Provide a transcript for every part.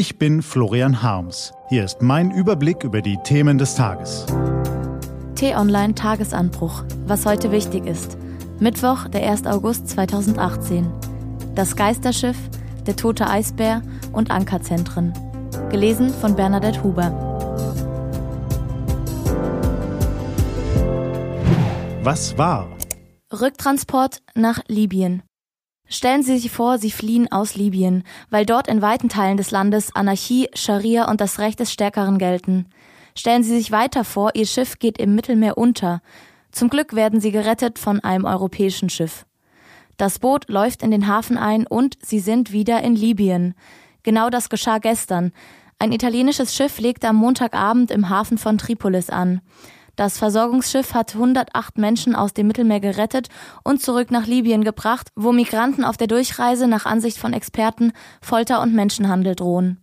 Ich bin Florian Harms. Hier ist mein Überblick über die Themen des Tages. T-Online Tagesanbruch. Was heute wichtig ist. Mittwoch, der 1. August 2018. Das Geisterschiff, der tote Eisbär und Ankerzentren. Gelesen von Bernadette Huber. Was war? Rücktransport nach Libyen. Stellen Sie sich vor, Sie fliehen aus Libyen, weil dort in weiten Teilen des Landes Anarchie, Scharia und das Recht des Stärkeren gelten. Stellen Sie sich weiter vor, Ihr Schiff geht im Mittelmeer unter. Zum Glück werden Sie gerettet von einem europäischen Schiff. Das Boot läuft in den Hafen ein und Sie sind wieder in Libyen. Genau das geschah gestern. Ein italienisches Schiff legte am Montagabend im Hafen von Tripolis an. Das Versorgungsschiff hat 108 Menschen aus dem Mittelmeer gerettet und zurück nach Libyen gebracht, wo Migranten auf der Durchreise nach Ansicht von Experten Folter und Menschenhandel drohen.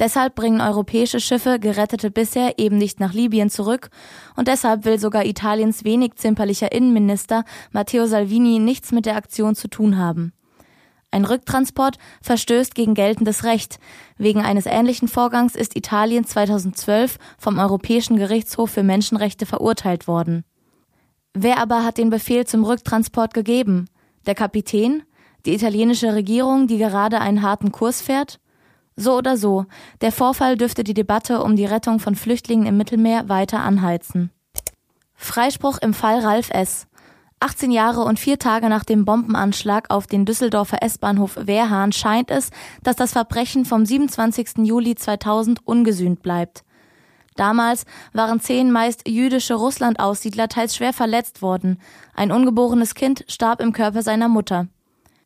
Deshalb bringen europäische Schiffe Gerettete bisher eben nicht nach Libyen zurück und deshalb will sogar Italiens wenig zimperlicher Innenminister Matteo Salvini nichts mit der Aktion zu tun haben. Ein Rücktransport verstößt gegen geltendes Recht. Wegen eines ähnlichen Vorgangs ist Italien 2012 vom Europäischen Gerichtshof für Menschenrechte verurteilt worden. Wer aber hat den Befehl zum Rücktransport gegeben? Der Kapitän? Die italienische Regierung, die gerade einen harten Kurs fährt? So oder so, der Vorfall dürfte die Debatte um die Rettung von Flüchtlingen im Mittelmeer weiter anheizen. Freispruch im Fall Ralf S. 18 Jahre und vier Tage nach dem Bombenanschlag auf den Düsseldorfer S-Bahnhof Wehrhahn scheint es, dass das Verbrechen vom 27. Juli 2000 ungesühnt bleibt. Damals waren zehn meist jüdische Russland-Aussiedler teils schwer verletzt worden. Ein ungeborenes Kind starb im Körper seiner Mutter.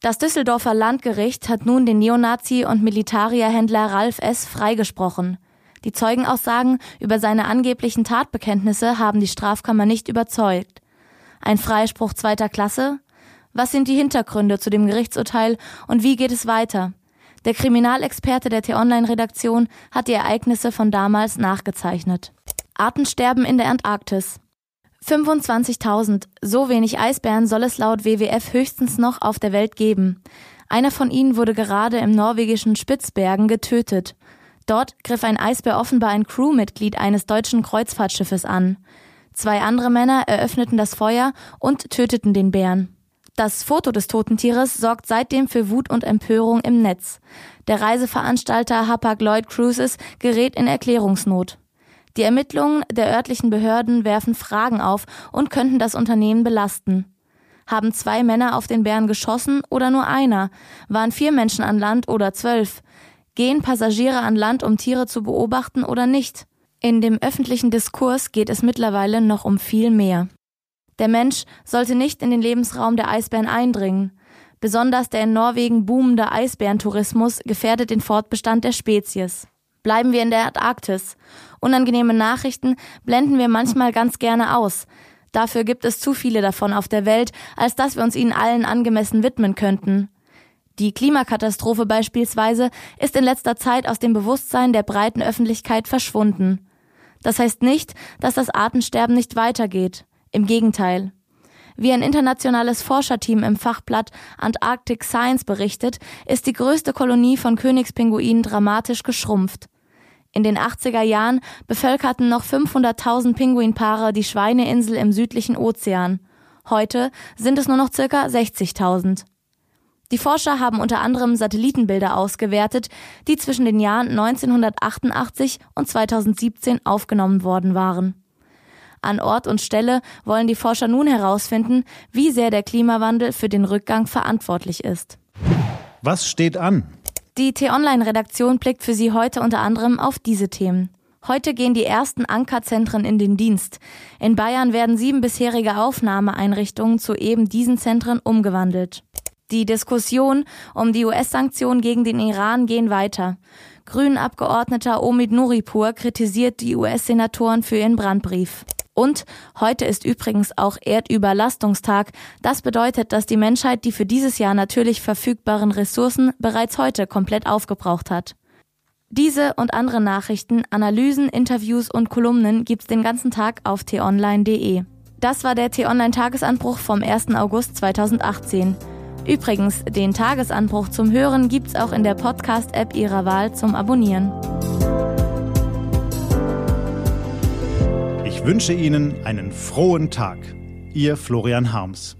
Das Düsseldorfer Landgericht hat nun den Neonazi- und Militarierhändler Ralf S. freigesprochen. Die Zeugenaussagen über seine angeblichen Tatbekenntnisse haben die Strafkammer nicht überzeugt. Ein Freispruch zweiter Klasse? Was sind die Hintergründe zu dem Gerichtsurteil und wie geht es weiter? Der Kriminalexperte der T-Online-Redaktion hat die Ereignisse von damals nachgezeichnet. Artensterben in der Antarktis. 25.000, so wenig Eisbären soll es laut WWF höchstens noch auf der Welt geben. Einer von ihnen wurde gerade im norwegischen Spitzbergen getötet. Dort griff ein Eisbär offenbar ein Crewmitglied eines deutschen Kreuzfahrtschiffes an. Zwei andere Männer eröffneten das Feuer und töteten den Bären. Das Foto des toten Tieres sorgt seitdem für Wut und Empörung im Netz. Der Reiseveranstalter Hapag-Lloyd Cruises gerät in Erklärungsnot. Die Ermittlungen der örtlichen Behörden werfen Fragen auf und könnten das Unternehmen belasten. Haben zwei Männer auf den Bären geschossen oder nur einer? Waren vier Menschen an Land oder zwölf? Gehen Passagiere an Land, um Tiere zu beobachten oder nicht? In dem öffentlichen Diskurs geht es mittlerweile noch um viel mehr. Der Mensch sollte nicht in den Lebensraum der Eisbären eindringen. Besonders der in Norwegen boomende Eisbärentourismus gefährdet den Fortbestand der Spezies. Bleiben wir in der Antarktis. Unangenehme Nachrichten blenden wir manchmal ganz gerne aus. Dafür gibt es zu viele davon auf der Welt, als dass wir uns ihnen allen angemessen widmen könnten. Die Klimakatastrophe beispielsweise ist in letzter Zeit aus dem Bewusstsein der breiten Öffentlichkeit verschwunden. Das heißt nicht, dass das Artensterben nicht weitergeht. Im Gegenteil. Wie ein internationales Forscherteam im Fachblatt Antarctic Science berichtet, ist die größte Kolonie von Königspinguinen dramatisch geschrumpft. In den 80er Jahren bevölkerten noch 500.000 Pinguinpaare die Schweineinsel im südlichen Ozean. Heute sind es nur noch circa 60.000. Die Forscher haben unter anderem Satellitenbilder ausgewertet, die zwischen den Jahren 1988 und 2017 aufgenommen worden waren. An Ort und Stelle wollen die Forscher nun herausfinden, wie sehr der Klimawandel für den Rückgang verantwortlich ist. Was steht an? Die T-Online-Redaktion blickt für Sie heute unter anderem auf diese Themen. Heute gehen die ersten Ankerzentren in den Dienst. In Bayern werden sieben bisherige Aufnahmeeinrichtungen zu eben diesen Zentren umgewandelt. Die Diskussion um die US-Sanktionen gegen den Iran gehen weiter. Grünen-Abgeordneter Omid Nuripur kritisiert die US-Senatoren für ihren Brandbrief. Und heute ist übrigens auch Erdüberlastungstag. Das bedeutet, dass die Menschheit die für dieses Jahr natürlich verfügbaren Ressourcen bereits heute komplett aufgebraucht hat. Diese und andere Nachrichten, Analysen, Interviews und Kolumnen gibt's den ganzen Tag auf t-online.de. Das war der T-Online Tagesanbruch vom 1. August 2018. Übrigens, den Tagesanbruch zum Hören gibt's auch in der Podcast-App Ihrer Wahl zum Abonnieren. Ich wünsche Ihnen einen frohen Tag. Ihr Florian Harms.